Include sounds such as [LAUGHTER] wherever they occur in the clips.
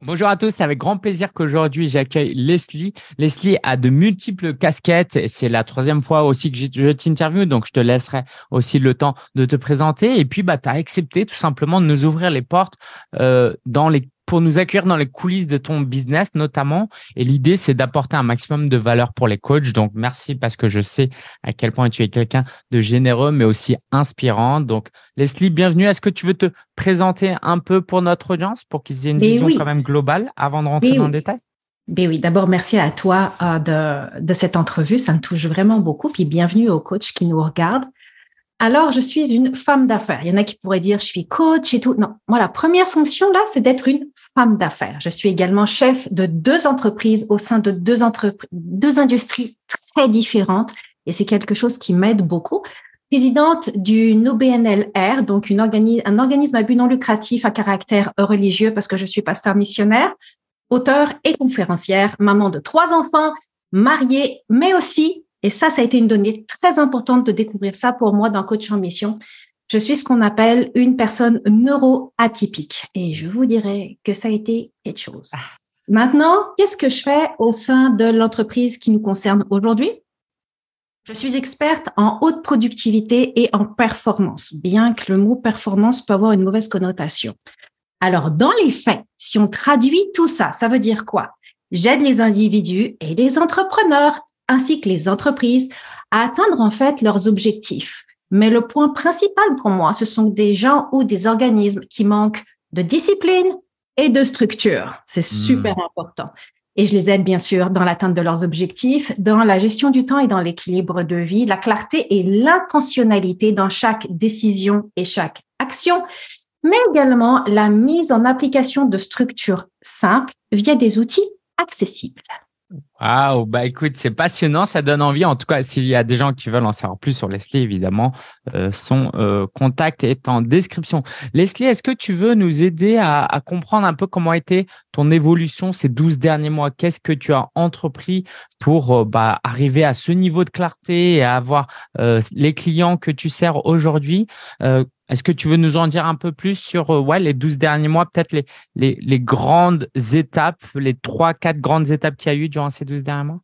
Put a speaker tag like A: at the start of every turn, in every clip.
A: Bonjour à tous, c'est avec grand plaisir qu'aujourd'hui j'accueille Leslie. Leslie a de multiples casquettes. C'est la troisième fois aussi que je t'interviewe, donc je te laisserai aussi le temps de te présenter. Et puis, bah, tu as accepté tout simplement de nous ouvrir les portes euh, dans les pour nous accueillir dans les coulisses de ton business notamment. Et l'idée, c'est d'apporter un maximum de valeur pour les coachs. Donc, merci parce que je sais à quel point tu es quelqu'un de généreux, mais aussi inspirant. Donc, Leslie, bienvenue. Est-ce que tu veux te présenter un peu pour notre audience pour qu'ils aient une vision quand même globale avant de rentrer dans le détail?
B: Ben oui, d'abord, merci à toi euh, de, de cette entrevue. Ça me touche vraiment beaucoup. Puis bienvenue aux coachs qui nous regardent. Alors, je suis une femme d'affaires. Il y en a qui pourraient dire, je suis coach et tout. Non, moi, la première fonction, là, c'est d'être une femme d'affaires. Je suis également chef de deux entreprises au sein de deux, deux industries très différentes. Et c'est quelque chose qui m'aide beaucoup. Présidente du NOBNLR, donc un organisme à but non lucratif à caractère religieux parce que je suis pasteur missionnaire, auteur et conférencière, maman de trois enfants, mariée, mais aussi et ça, ça a été une donnée très importante de découvrir ça pour moi dans Coach en Mission. Je suis ce qu'on appelle une personne neuroatypique. Et je vous dirais que ça a été quelque chose. Ah. Maintenant, qu'est-ce que je fais au sein de l'entreprise qui nous concerne aujourd'hui? Je suis experte en haute productivité et en performance, bien que le mot performance peut avoir une mauvaise connotation. Alors, dans les faits, si on traduit tout ça, ça veut dire quoi? J'aide les individus et les entrepreneurs ainsi que les entreprises à atteindre en fait leurs objectifs. Mais le point principal pour moi, ce sont des gens ou des organismes qui manquent de discipline et de structure. C'est hmm. super important. Et je les aide bien sûr dans l'atteinte de leurs objectifs, dans la gestion du temps et dans l'équilibre de vie, la clarté et l'intentionnalité dans chaque décision et chaque action, mais également la mise en application de structures simples via des outils accessibles.
A: Waouh, bah écoute, c'est passionnant, ça donne envie. En tout cas, s'il y a des gens qui veulent en savoir plus sur Leslie, évidemment, euh, son euh, contact est en description. Leslie, est-ce que tu veux nous aider à, comprendre un peu comment a été ton évolution ces 12 derniers mois? Qu'est-ce que tu as entrepris pour euh, bah, arriver à ce niveau de clarté et à avoir les clients que tu sers aujourd'hui? Est-ce que tu veux nous en dire un peu plus sur euh, ouais, les 12 derniers mois, peut-être les, les, les, grandes étapes, les trois, quatre grandes étapes qu'il y a eu durant ces 12 derniers mois?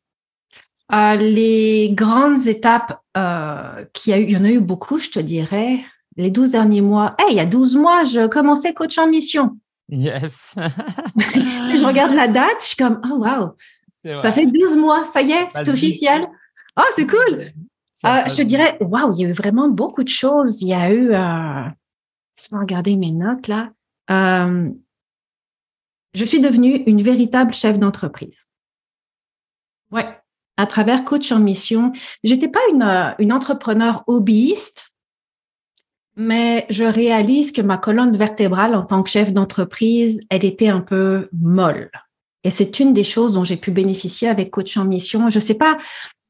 B: Euh, Les grandes étapes euh, qu'il y a eu, il y en a eu beaucoup, je te dirais. Les 12 derniers mois, hey, il y a 12 mois, je commençais coach en mission.
A: Yes. [LAUGHS]
B: je regarde la date, je suis comme, oh wow, ça fait 12 mois, ça y est, c'est officiel. Oh, c'est cool. Euh, je te dirais, waouh, il y a eu vraiment beaucoup de choses. Il y a eu, euh, laisse-moi regarder mes notes là. Euh, je suis devenue une véritable chef d'entreprise. Ouais, à travers coach en mission. J'étais pas une, euh, une entrepreneur hobbyiste, mais je réalise que ma colonne vertébrale en tant que chef d'entreprise, elle était un peu molle. Et c'est une des choses dont j'ai pu bénéficier avec Coach en Mission. Je sais pas,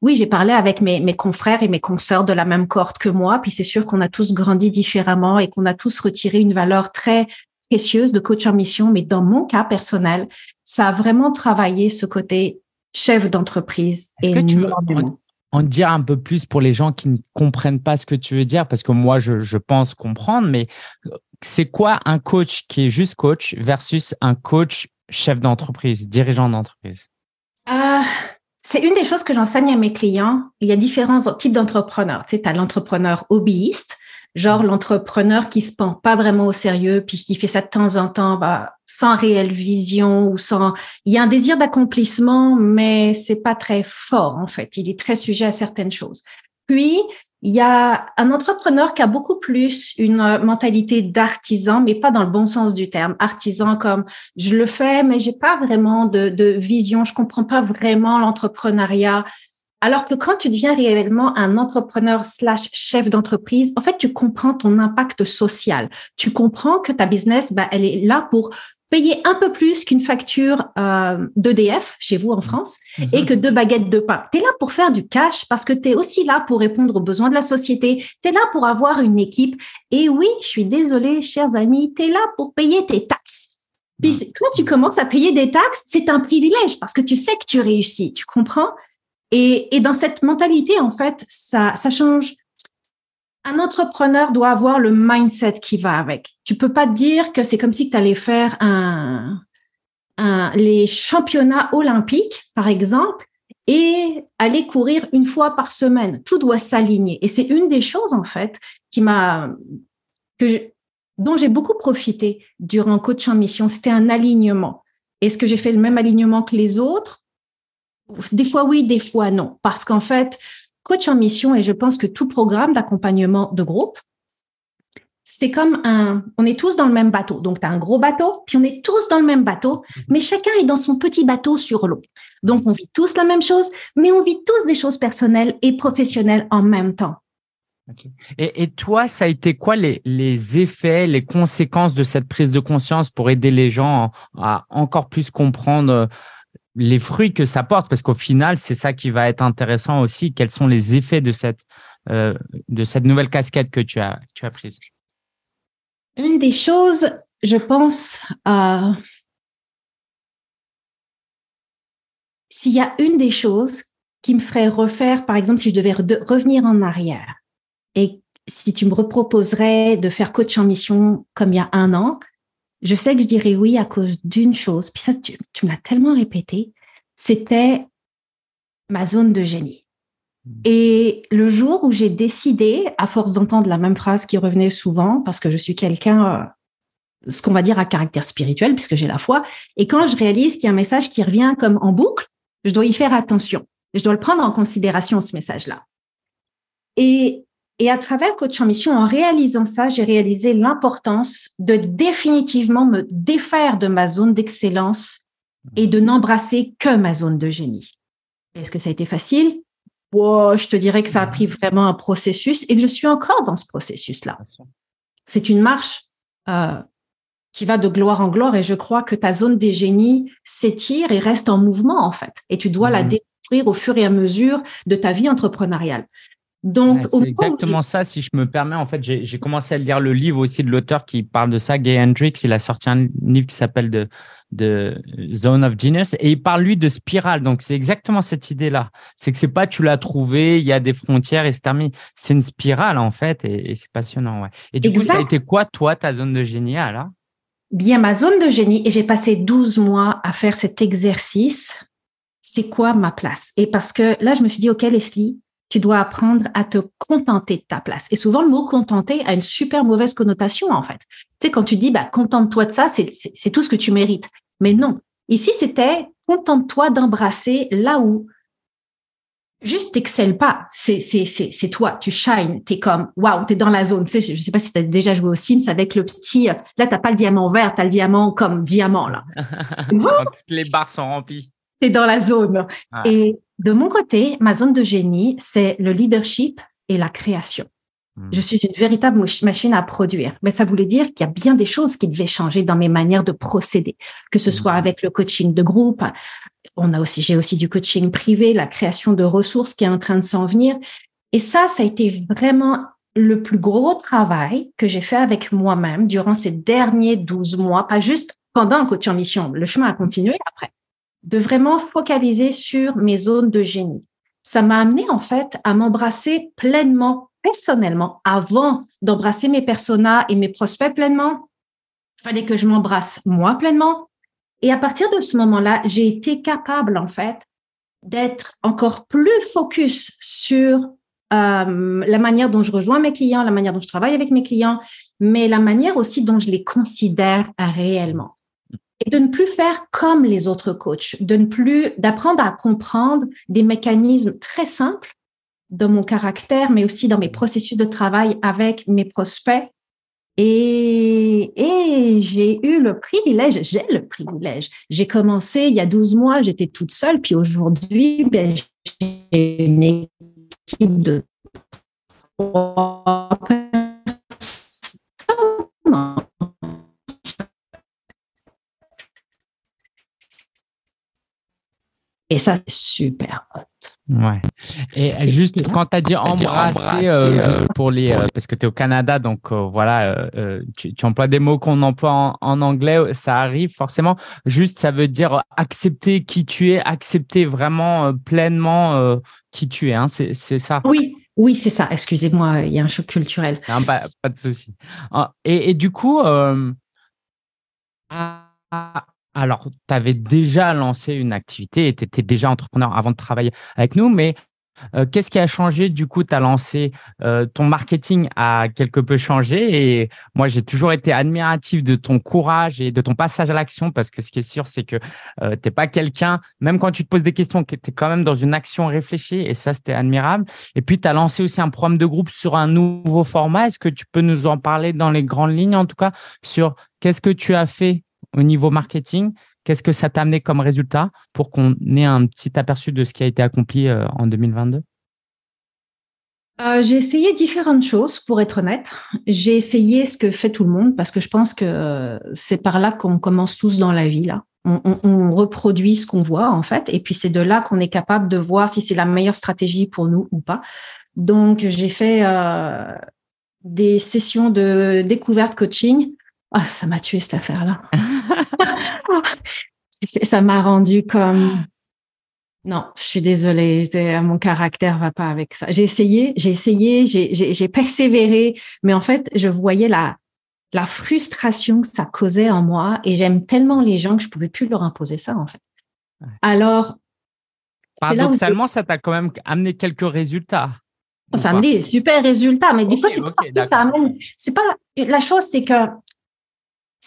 B: oui, j'ai parlé avec mes, mes, confrères et mes consoeurs de la même cohorte que moi, puis c'est sûr qu'on a tous grandi différemment et qu'on a tous retiré une valeur très précieuse de Coach en Mission. Mais dans mon cas personnel, ça a vraiment travaillé ce côté chef d'entreprise.
A: Et que tu veux en, dire un peu plus pour les gens qui ne comprennent pas ce que tu veux dire, parce que moi, je, je pense comprendre, mais c'est quoi un coach qui est juste coach versus un coach chef d'entreprise, dirigeant d'entreprise?
B: Euh, C'est une des choses que j'enseigne à mes clients. Il y a différents types d'entrepreneurs. Tu sais, as l'entrepreneur hobbyiste, genre mm. l'entrepreneur qui se prend pas vraiment au sérieux, puis qui fait ça de temps en temps, bah, sans réelle vision ou sans. Il y a un désir d'accomplissement, mais c'est pas très fort en fait. Il est très sujet à certaines choses. Puis il y a un entrepreneur qui a beaucoup plus une euh, mentalité d'artisan, mais pas dans le bon sens du terme. Artisan comme je le fais, mais j'ai pas vraiment de, vision, je comprends pas vraiment l'entrepreneuriat. Alors que quand tu deviens réellement un entrepreneur slash chef d'entreprise, en fait, tu comprends ton impact social. Tu comprends que ta business, bah, elle est là pour payer un peu plus qu'une facture euh, d'EDF chez vous en France mhm. et que deux baguettes de pain. Tu es là pour faire du cash parce que tu es aussi là pour répondre aux besoins de la société. Tu es là pour avoir une équipe. Et oui, je suis désolée, chers amis, tu es là pour payer tes taxes. Puis mhm. quand tu commences à payer des taxes, c'est un privilège parce que tu sais que tu réussis, tu comprends? Et, et dans cette mentalité, en fait, ça, ça change un entrepreneur doit avoir le mindset qui va avec. Tu peux pas dire que c'est comme si tu allais faire un, les championnats olympiques, par exemple, et aller courir une fois par semaine. Tout doit s'aligner. Et c'est une des choses, en fait, qui m'a, que dont j'ai beaucoup profité durant coach en mission. C'était un alignement. Est-ce que j'ai fait le même alignement que les autres? Des fois oui, des fois non. Parce qu'en fait, coach en mission, et je pense que tout programme d'accompagnement de groupe, c'est comme un, on est tous dans le même bateau. Donc, tu as un gros bateau, puis on est tous dans le même bateau, mhm. mais chacun est dans son petit bateau sur l'eau. Donc, on vit tous la même chose, mais on vit tous des choses personnelles et professionnelles en même temps.
A: Et, toi, ça a été quoi les, les, effets, les conséquences de cette prise de conscience pour aider les gens à encore plus comprendre euh, les fruits que ça porte Parce qu'au final, c'est ça qui va être intéressant aussi. Quels sont les effets de cette, euh, de cette nouvelle casquette que tu as, tu as prise?
B: Une des choses, je pense, euh, s'il y a une des choses qui me ferait refaire, par exemple, si je devais revenir en arrière et si tu me reproposerais de faire coach en mission comme il y a un an, je sais que je dirais oui à cause d'une chose. Puis ça, tu, tu me l'as tellement répété, c'était ma zone de génie. Et le jour où j'ai décidé, à force d'entendre la même phrase qui revenait souvent, parce que je suis quelqu'un, euh, ce qu'on va dire à caractère spirituel, puisque j'ai la foi, et quand je réalise qu'il y a un message qui revient comme en boucle, je dois y faire attention. Je dois le prendre en considération, ce message-là. Et, et à travers Coach en Mission, en réalisant ça, j'ai réalisé l'importance de définitivement me défaire de ma zone d'excellence et de n'embrasser que ma zone de génie. Est-ce que ça a été facile? Je te dirais que ça a pris vraiment un processus et que je suis encore dans ce processus-là. C'est une marche euh, qui va de gloire en gloire et je crois que ta zone des génies s'étire et reste en mouvement en fait. Et tu dois la mmh. découvrir au fur et à mesure de ta vie entrepreneuriale.
A: Donc, c'est exactement ça. Si je me permets, en fait, j'ai commencé à lire le livre aussi de l'auteur qui parle de ça, Gay Hendricks. Il a sorti un livre qui s'appelle de, de Zone of Genius et il parle lui de spirale. Donc, c'est exactement cette idée-là. C'est que c'est pas tu l'as trouvé, il y a des frontières et c'est terminé. C'est une spirale en fait et, c'est passionnant. Ouais. Et du coup, ça a été quoi, toi, ta zone de génie alors
B: Bien, ma zone de génie et j'ai passé 12 mois à faire cet exercice. C'est quoi ma place? Et parce que là, je me suis dit, OK, Leslie, tu dois apprendre à te contenter de ta place. Et souvent, le mot contenter a une super mauvaise connotation, en fait. Tu sais, quand tu dis, bah, contente-toi de ça, c'est tout ce que tu mérites. Mais non. Ici, c'était contente-toi d'embrasser là où juste t'excelles pas. C'est, toi. Tu shines. T'es comme, waouh, t'es dans la zone. Tu sais, je sais pas si tu as déjà joué au Sims avec le petit, là, t'as pas le diamant vert, t'as le diamant comme diamant, là. [LAUGHS]
A: toutes les barres sont remplies.
B: Dans la zone. Et de mon côté, ma zone de génie, c'est le leadership et la création. Hmm. Je suis une véritable machine à produire. Mais ça voulait dire qu'il y a bien des choses qui devaient changer dans mes manières de procéder, que ce soit hmm. avec le coaching de groupe. On a aussi, j'ai aussi du coaching privé, la création de ressources qui est en train de s'en venir. Et ça, ça a été vraiment le plus gros travail que j'ai fait avec moi-même durant ces derniers 12 mois, pas juste pendant un coaching en mission. Le chemin a continué après de vraiment focaliser sur mes zones de génie. Ça m'a amené en fait à m'embrasser pleinement, personnellement, avant d'embrasser mes personas et mes prospects pleinement. Il fallait que je m'embrasse moi pleinement. Et à partir de ce moment-là, j'ai été capable en fait d'être encore plus focus sur euh, la manière dont je rejoins mes clients, la manière dont je travaille avec mes clients, mais la manière aussi dont je les considère réellement de ne plus faire comme les autres coachs, de ne plus, d'apprendre à comprendre des mécanismes très simples dans mon caractère, mais aussi dans mes processus de travail avec mes prospects. Et, j'ai eu le privilège, j'ai le privilège. J'ai commencé il y a 12 mois, j'étais toute seule, puis aujourd'hui, ben, j'ai une équipe de trois Et ça, c'est super hot.
A: Ouais. Et juste quand tu as dit embrasser, euh, euh, pour les, euh, parce que tu es au Canada, donc voilà, tu, emploies des mots qu'on emploie en, anglais, ça arrive forcément. Juste, ça veut dire accepter qui tu es, accepter vraiment pleinement qui tu es. Hein, c'est ça?
B: Oui. Oui, c'est ça. Excusez-moi, il y a un choc culturel.
A: Non, pas, pas de souci. Ah, et, et, du coup, à, alors, tu avais déjà lancé une activité et tu étais déjà entrepreneur avant de travailler avec nous, mais euh, qu'est-ce qui a changé? Du coup, tu as lancé euh, ton marketing a quelque peu changé et moi, j'ai toujours été admiratif de ton courage et de ton passage à l'action parce que ce qui est sûr, c'est que euh, tu n'es pas quelqu'un, même quand tu te poses des questions, tu es quand même dans une action réfléchie et ça, c'était admirable. Et puis, tu as lancé aussi un programme de groupe sur un nouveau format. Est-ce que tu peux nous en parler dans les grandes lignes, en tout cas, sur qu'est-ce que tu as fait au niveau marketing Qu'est-ce que ça t'a amené comme résultat pour qu'on ait un petit aperçu de ce qui a été accompli euh, en 2022
B: euh, j'ai essayé différentes choses, pour être honnête. J'ai essayé ce que fait tout le monde parce que je pense que c'est par là qu'on commence tous dans la vie. Là, on, reproduit ce qu'on voit en fait, et puis c'est de là qu'on est capable de voir si c'est la meilleure stratégie pour nous ou pas. Donc j'ai fait euh, des sessions de découverte coaching ah, ça m'a tué cette affaire-là. [LAUGHS] ça m'a rendu comme [GASPS] non, je suis désolée, mon caractère va pas avec ça. J'ai essayé, j'ai essayé, j'ai persévéré, mais en fait, je voyais la, la frustration que ça causait en moi et j'aime tellement les gens que je pouvais plus leur imposer ça, en fait. Alors.
A: Paradoxalement, ça t'a quand même amené quelques résultats.
B: Ça a amené des super résultats, mais des fois, c'est pas ça amène. C'est pas la chose, c'est que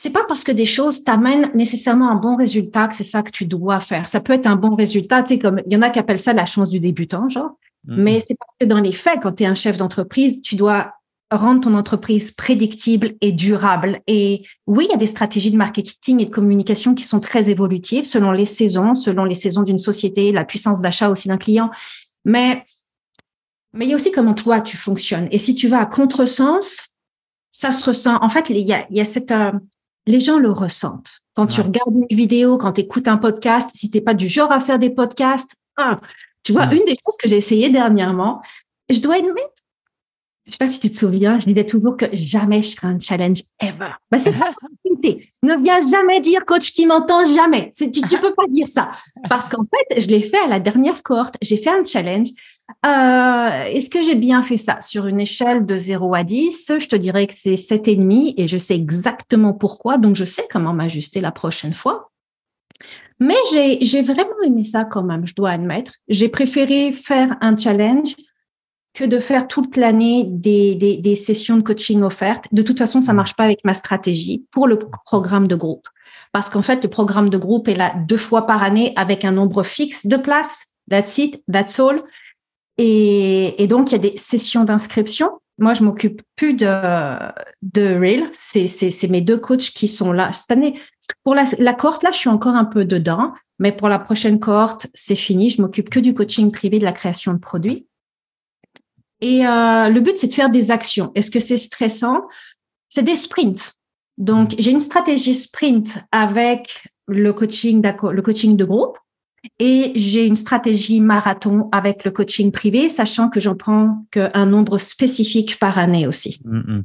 B: c'est pas parce que des choses t'amènent nécessairement un bon résultat que c'est ça que tu dois faire. Ça peut être un bon résultat, tu sais, comme il y en a qui appellent ça la chance du débutant, genre. Mm-hmm. Mais c'est parce que dans les faits, quand tu es un chef d'entreprise, tu dois rendre ton entreprise prédictible et durable. Et oui, il y a des stratégies de marketing et de communication qui sont très évolutives selon les saisons, selon les saisons d'une société, la puissance d'achat aussi d'un client. Mais, mais il y a aussi comment toi tu fonctionnes. Et si tu vas à contresens, ça se ressent. En fait, il y a, il y a cette, euh, les gens le ressentent. Quand tu regardes une vidéo, quand tu écoutes un podcast, si tu n'es pas du genre à faire des podcasts, tu vois, une des choses que j'ai essayé dernièrement, je dois admettre, je sais pas si tu te souviens, je disais toujours que jamais je ferai un challenge ever. Bah, c'est pas Ne viens jamais dire coach qui m'entend jamais. Tu, tu peux pas dire ça. Parce qu'en fait, je l'ai fait à la dernière cohorte. J'ai fait un challenge. Euh, est-ce que j'ai bien fait ça? Sur une échelle de 0 à 10, je te dirais que c'est 7,5 et je sais exactement pourquoi. Donc, je sais comment m'ajuster la prochaine fois. Mais j'ai vraiment aimé ça quand même, je dois admettre. J'ai préféré faire un challenge que de faire toute l'année des, des, sessions de coaching offertes. De toute façon, ça marche pas avec ma stratégie pour le programme de groupe. Parce qu'en fait, le programme de groupe est là deux fois par année avec un nombre fixe de places. That's it, that's all. Et, et donc, il y a des sessions d'inscription. Moi, je m'occupe plus de, de Reel. C'est mes deux coachs qui sont là cette année. Pour la, la cohorte, là, je suis encore un peu dedans. Mais pour la prochaine cohorte, c'est fini. Je m'occupe que du coaching privé, de la création de produits. Et euh, le but, c'est de faire des actions. Est-ce que c'est stressant? C'est des sprints. Donc, j'ai une stratégie sprint avec le coaching, le coaching de groupe et j'ai une stratégie marathon avec le coaching privé, sachant que j'en prends qu'un nombre spécifique par année aussi. Mm,
A: mm.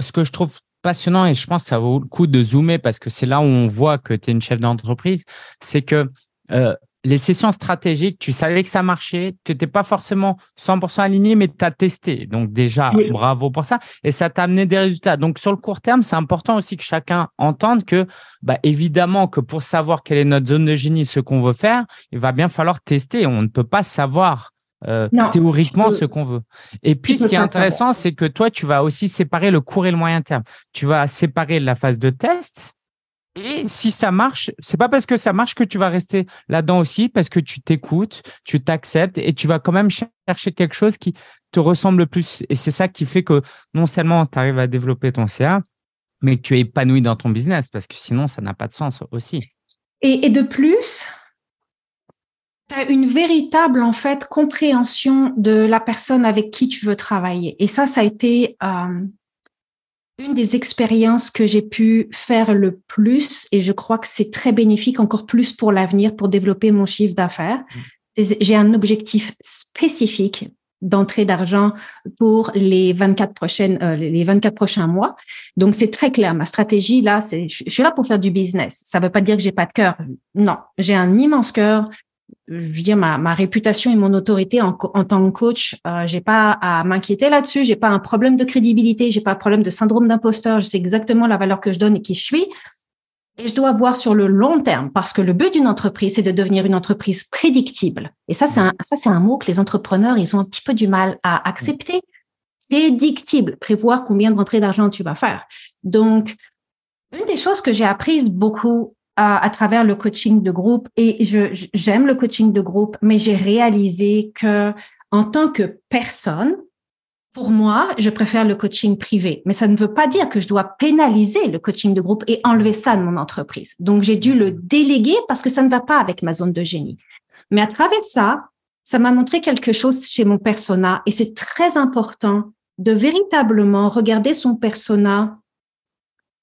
A: Ce que je trouve passionnant et je pense que ça vaut le coup de zoomer parce que c'est là où on voit que tu es une chef d'entreprise, c'est que euh, les sessions stratégiques, tu savais que ça marchait, tu n'étais pas forcément 100% aligné, mais tu as testé. Donc déjà, bravo pour ça. Et ça t'a amené des résultats. Donc sur le court terme, c'est important aussi que chacun entende que, bah, évidemment, que pour savoir quelle est notre zone de génie, ce qu'on veut faire, il va bien falloir tester. On ne peut pas savoir euh, théoriquement ce qu'on veut. Et puis, ce qui est intéressant, c'est que toi, tu vas aussi séparer le court et le moyen terme. Tu vas séparer la phase de test et si ça marche, c'est pas parce que ça marche que tu vas rester là-dedans aussi, parce que tu t'écoutes, tu t'acceptes et tu vas quand même chercher quelque chose qui te ressemble le plus. Et c'est ça qui fait que non seulement tu arrives à développer ton CA, mais que tu es épanoui dans ton business, parce que sinon, ça n'a pas de sens aussi.
B: Et, de plus, tu as une véritable en fait compréhension de la personne avec qui tu veux travailler. Et ça, ça a été euh, une des expériences que j'ai pu faire le plus, et je crois que c'est très bénéfique encore plus pour l'avenir, pour développer mon chiffre d'affaires. Mm. J'ai un objectif spécifique d'entrée d'argent pour les 24 prochaines, euh, les 24 prochains mois. Donc, c'est très clair. Ma stratégie, là, c'est, je suis là pour faire du business. Ça ne veut pas dire que j'ai pas de cœur. Non, j'ai un immense cœur je veux dire, ma, ma réputation et mon autorité en, en tant que coach, euh, j'ai pas à m'inquiéter là-dessus. J'ai pas un problème de crédibilité, j'ai pas un problème de syndrome d'imposteur. Je sais exactement la valeur que je donne et qui je suis. et je dois voir sur le long terme parce que le but d'une entreprise, c'est de devenir une entreprise prédictible. Et ça, c'est un, ça, c'est un mot que les entrepreneurs, ils ont un petit peu du mal à accepter. Prédictible, prévoir combien de rentrées d'argent tu vas faire. Donc, une des choses que j'ai apprises beaucoup à, à, travers le coaching de groupe, et je, j'aime le coaching de groupe, mais j'ai réalisé que en tant que personne, pour moi, je préfère le coaching privé, mais ça ne veut pas dire que je dois pénaliser le coaching de groupe et enlever ça de mon entreprise. Donc, j'ai dû le déléguer parce que ça ne va pas avec ma zone de génie. Mais à travers ça, ça m'a montré quelque chose chez mon persona et c'est très important de véritablement regarder son persona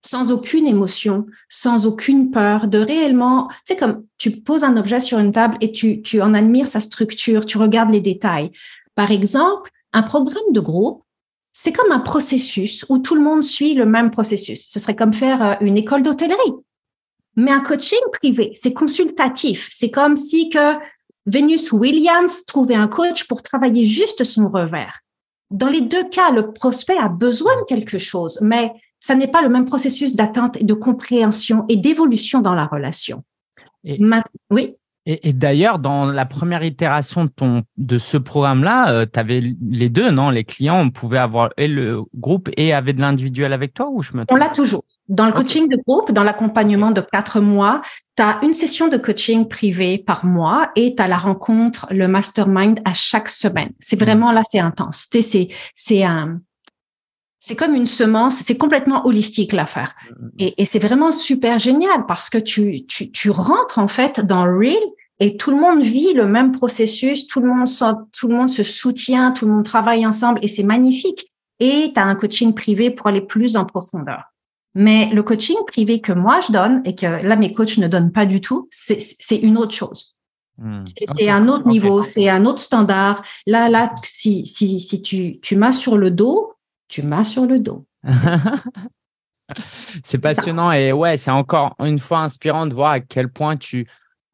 B: sans aucune émotion, sans aucune peur, de réellement, c'est comme tu poses un objet sur une table et tu, tu en admires sa structure, tu regardes les détails. Par exemple, un programme de groupe, c'est comme un processus où tout le monde suit le même processus. Ce serait comme faire euh, une école d'hôtellerie. Mais un coaching privé, c'est consultatif. C'est comme si que Venus Williams trouvait un coach pour travailler juste son revers. Dans les deux cas, le prospect a besoin de quelque chose, mais ça n'est pas le même processus d'attente et de compréhension et d'évolution dans la relation.
A: oui. Et, d'ailleurs, dans la première itération de, ton, de ce programme-là, euh, tu avais les deux, non Les clients, on pouvait avoir et le groupe et avait de l'individuel avec toi ou je me
B: On l'a toujours. Dans le coaching de groupe, dans l'accompagnement de quatre mois, tu as une session de coaching privé par mois et tu as la rencontre, le mastermind à chaque semaine. C'est vraiment là, c'est intense. C'est, c'est un, c'est comme une semence, c'est complètement holistique l'affaire. Mm, mm, mm. Et, et c'est vraiment super génial parce que tu, tu, tu rentres en fait dans Real et tout le monde vit le même processus, tout le monde tout le monde se soutient, tout le monde travaille ensemble et c'est magnifique. Et tu as un coaching privé pour aller plus en profondeur. Mais le coaching privé que moi je donne et que là mes coachs ne donnent pas du tout, c'est une autre chose. C'est un autre niveau, c'est un autre standard. Là, là, si, si, si tu, tu m'as sur le dos, tu m'as sur le dos. [LAUGHS]
A: c'est passionnant et ouais, c'est encore une fois inspirant de voir à quel point tu,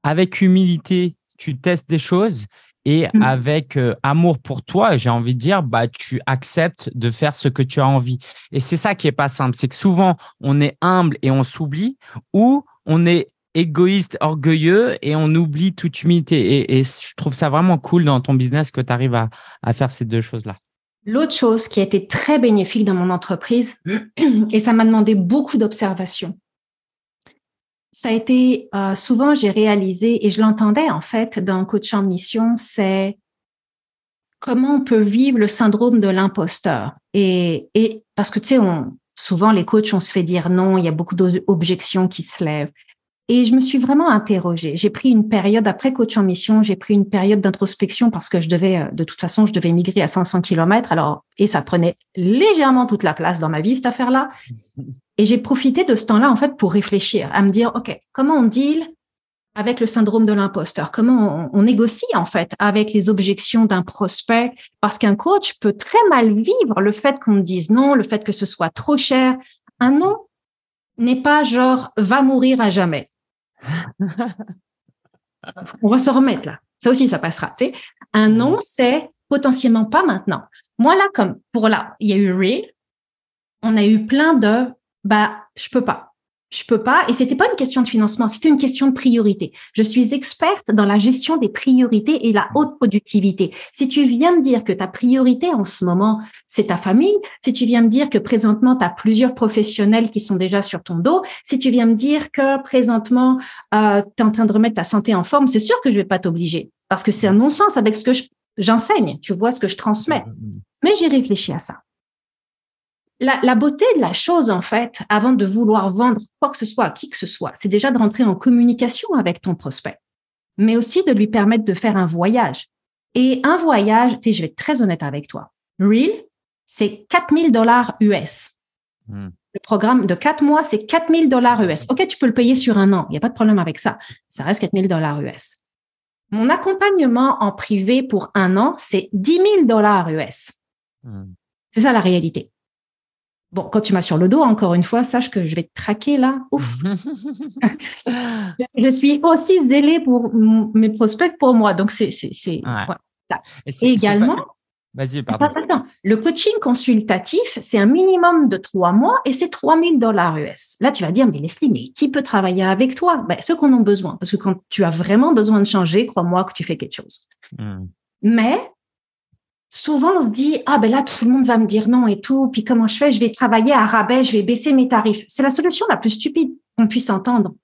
A: avec humilité, tu testes des choses et mmh. avec euh, amour pour toi, j'ai envie de dire, bah, tu acceptes de faire ce que tu as envie. Et c'est ça qui est pas simple. C'est que souvent, on est humble et on s'oublie ou on est égoïste, orgueilleux et on oublie toute humilité. Et, je trouve ça vraiment cool dans ton business que tu arrives à, à faire ces deux choses-là.
B: L'autre chose qui a été très bénéfique dans mon entreprise, [CLEARS THROAT] et ça m'a demandé beaucoup d'observation, ça a été euh, souvent, j'ai réalisé, et je l'entendais en fait dans Coach en Mission, c'est comment on peut vivre le syndrome de l'imposteur. Et, parce que tu sais, souvent les coachs, on se fait dire non, il y a beaucoup d'objections qui se lèvent. Et je me suis vraiment interrogée. J'ai pris une période, après coach en mission, j'ai pris une période d'introspection parce que je devais, euh, de toute façon, je devais migrer à 500 km. Alors, et ça prenait légèrement toute la place dans ma vie, cette affaire-là. Et j'ai profité de ce temps-là, en fait, pour réfléchir, à me dire, OK, comment on deal avec le syndrome de l'imposteur? Comment on, on, négocie, en fait, avec les objections d'un prospect? Parce qu'un coach peut très mal vivre le fait qu'on me dise non, le fait que ce soit trop cher. Un non n'est pas genre va mourir à jamais. On va se remettre là. Ça aussi, ça passera. Un non, c'est potentiellement pas maintenant. Moi, là, comme pour là, il y a eu Real, on a eu plein de bah, je peux pas je peux pas. Et c'était pas une question de financement, c'était une question de priorité. Je suis experte dans la gestion des priorités et la haute productivité. Si tu viens me dire que ta priorité en ce moment, c'est ta famille, si tu viens me dire que présentement, tu as plusieurs professionnels qui sont déjà sur ton dos, si tu viens me dire que présentement, euh, tu es en train de remettre ta santé en forme, c'est sûr que je vais pas t'obliger parce que c'est un non-sens avec ce que j'enseigne. Tu vois ce que je transmets. Mmh, mmh, mmh. Mais j'ai réfléchi à ça la, beauté de la chose, en fait, avant de vouloir vendre quoi que ce soit à qui que ce soit, c'est déjà de rentrer en communication avec ton prospect, mais aussi de lui permettre de faire un voyage. Et un voyage, tu sais, je vais être très honnête avec toi. Real, c'est 4000 dollars US. Hmm. Le programme de quatre mois, c'est 4000 dollars US. OK, tu peux le payer sur un an. Il n'y a pas de problème avec ça. Ça reste 4000 dollars US. Mon accompagnement en privé pour un an, c'est 10 000 dollars US. Hmm. C'est ça la réalité. Bon, quand tu m'as sur le dos, encore une fois, sache que je vais te traquer là. Ouf. [LAUGHS] je suis aussi zélée pour mes prospects pour moi. Donc, c'est. c'est, Et, également.
A: Vas-y, pardon.
B: Le coaching consultatif, c'est un minimum de trois mois et c'est 3000 dollars US. Là, tu vas dire, mais Leslie, mais qui peut travailler avec toi? Ben, Ceux qu'on a besoin. Parce que quand tu as vraiment besoin de changer, crois-moi que tu fais quelque chose. Hmm. Mais souvent, on se dit, ah ben là, tout le monde va me dire non et tout. Puis comment je fais? Je vais travailler à rabais, je vais baisser mes tarifs. C'est la solution la plus stupide qu'on puisse entendre.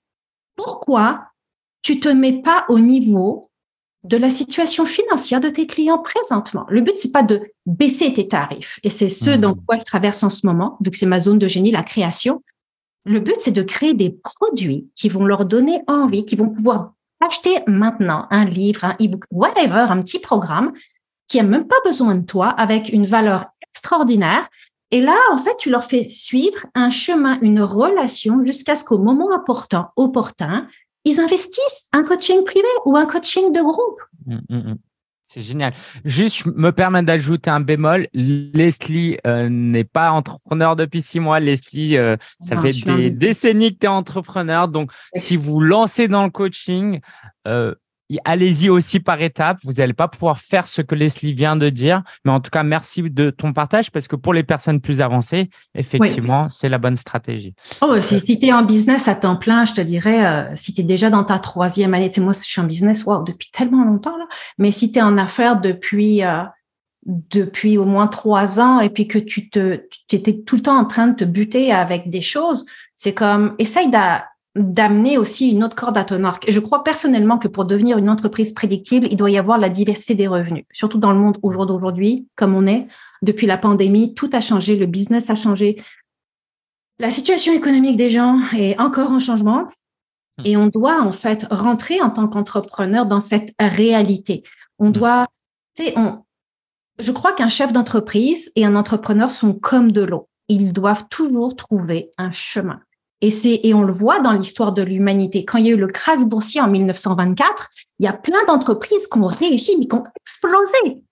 B: Pourquoi tu te mets pas au niveau de la situation financière de tes clients présentement? Le but, c'est pas de baisser tes tarifs. Et c'est ce mmh. dans quoi je traverse en ce moment, vu que c'est ma zone de génie, la création. Le but, c'est de créer des produits qui vont leur donner envie, qui vont pouvoir acheter maintenant un livre, un e-book, whatever, un petit programme qui a même pas besoin de toi avec une valeur extraordinaire. Et là, en fait, tu leur fais suivre un chemin, une relation jusqu'à ce qu'au moment important, opportun, ils investissent un coaching privé ou un coaching de groupe. Mm, mm,
A: mm. C'est génial. Juste, je me permets d'ajouter un bémol. Leslie euh, n'est pas entrepreneur depuis six mois. Leslie, euh, ça fait des décennies que tu es entrepreneur. Donc, si vous lancez dans le coaching, euh, allez-y aussi par étapes. Vous n'allez pas pouvoir faire ce que Leslie vient de dire, mais en tout cas, merci de ton partage parce que pour les personnes plus avancées, effectivement, c'est la bonne stratégie.
B: Oh, si, tu es en business à temps plein, je te dirais, euh, si tu es déjà dans ta troisième année, tu sais, moi, je suis en business wow, depuis tellement longtemps, là, mais si tu es en affaires depuis, euh, depuis au moins trois ans et puis que tu te, tu étais tout le temps en train de te buter avec des choses, c'est comme, essaye de d'amener aussi une autre corde à ton arc. Et je crois personnellement que pour devenir une entreprise prédictible, il doit y avoir la diversité des revenus, surtout dans le monde aujourd'hui, comme on est. Depuis la pandémie, tout a changé, le business a changé. La situation économique des gens est encore en changement et on doit en fait rentrer en tant qu'entrepreneur dans cette réalité. On doit, tu sais, on, je crois qu'un chef d'entreprise et un entrepreneur sont comme de l'eau. Ils doivent toujours trouver un chemin. Et, c'est, et on le voit dans l'histoire de l'humanité. Quand il y a eu le crash boursier en 1924, il y a plein d'entreprises qui ont réussi, mais qui ont explosé.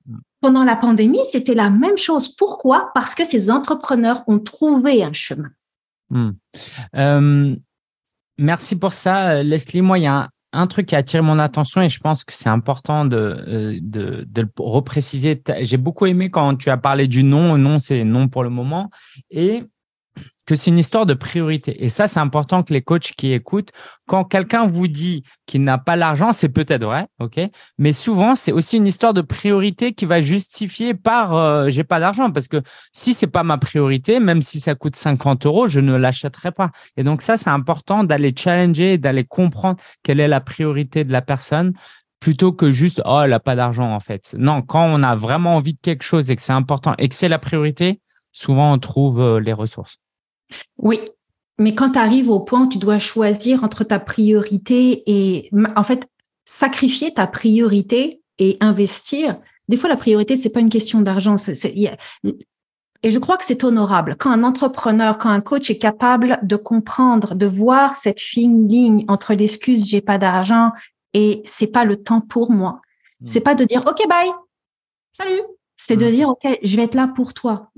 B: Pendant la pandémie, c'était la même chose. Pourquoi? Parce que ces entrepreneurs ont trouvé un chemin.
A: Hmm. Euh, merci pour ça, Leslie. Moi, il y a un, truc qui a attiré mon attention et je pense que c'est important de, euh, de, de, le repréciser. J'ai beaucoup aimé quand tu as parlé du non. Non, c'est non pour le moment. Et que c'est une histoire de priorité. Et ça, c'est important que les coachs qui écoutent, quand quelqu'un vous dit qu'il n'a pas l'argent, c'est peut-être vrai, ok, mais souvent c'est aussi une histoire de priorité qui va justifier par euh, j'ai pas d'argent parce que si c'est pas ma priorité, même si ça coûte 50 euros, je ne l'achèterai pas. Et donc ça, c'est important d'aller challenger, d'aller comprendre quelle est la priorité de la personne plutôt que juste oh elle a pas d'argent en fait. Non, quand on a vraiment envie de quelque chose et que c'est important et que c'est la priorité, souvent on trouve euh, les ressources.
B: Oui, mais quand tu arrives au point où tu dois choisir entre ta priorité et, en fait, sacrifier ta priorité et investir, des fois, la priorité, c'est pas une question d'argent. Et je crois que c'est honorable. Quand un entrepreneur, quand un coach est capable de comprendre, de voir cette fine ligne entre l'excuse j'ai pas d'argent et c'est pas le temps pour moi. Hmm. C'est pas de dire OK bye. Salut. C'est de hmm. dire OK, je vais être là pour toi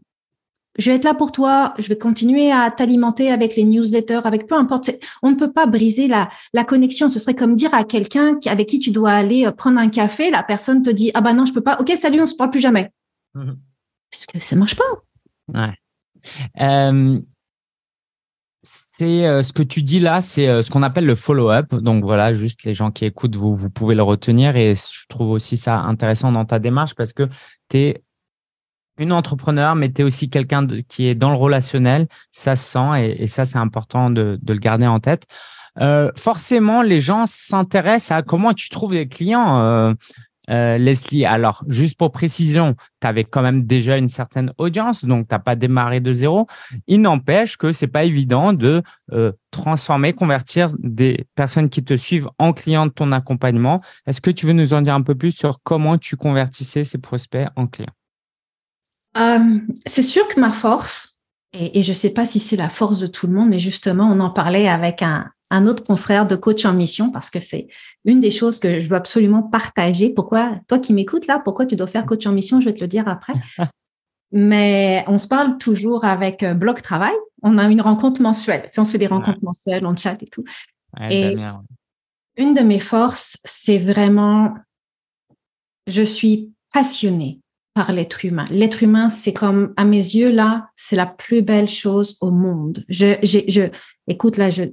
B: je vais être là pour toi, je vais continuer à t'alimenter avec les newsletters, avec peu importe. On ne peut pas briser la, la connexion. Ce serait comme dire à quelqu'un avec qui tu dois aller euh, prendre un café, la personne te dit ah bah non je peux pas. Ok salut, on se parle plus jamais. Mhm. Parce que ça marche pas.
A: Ouais. Euh, c'est euh, ce que tu dis là, c'est ce qu'on appelle le follow-up. Donc voilà, juste les gens qui écoutent, vous, vous pouvez le retenir. Et je trouve aussi ça intéressant dans ta démarche parce que tu es une entrepreneur, mais tu es aussi quelqu'un qui est dans le relationnel. Ça se sent et, ça, c'est important de, le garder en tête. Euh, forcément, les gens s'intéressent à comment tu trouves les clients, euh, euh, Leslie. Alors, juste pour précision, tu avais quand même déjà une certaine audience, donc tu n'as pas démarré de zéro. Il n'empêche que c'est pas évident de transformer, convertir des personnes qui te suivent en clients de ton accompagnement. Est-ce que tu veux nous en dire un peu plus sur comment tu convertissais ces prospects en clients?
B: Euh, c'est sûr que ma force, et, je ne sais pas si c'est la force de tout le monde, mais justement, on en parlait avec un, autre confrère de coach en mission parce que c'est une des choses que je veux absolument partager. Pourquoi, toi qui m'écoutes là, pourquoi tu dois faire coach en mission, je vais te le dire après. [LAUGHS] Mais on se parle toujours avec euh, Bloc Travail. On a une rencontre mensuelle. on se fait des rencontres mensuelles, on chat et tout. et une de mes forces, c'est vraiment, je suis passionnée l'être humain. L'être humain, c'est comme, à mes yeux, là, c'est la plus belle chose au monde. Je, je, écoute, là, je,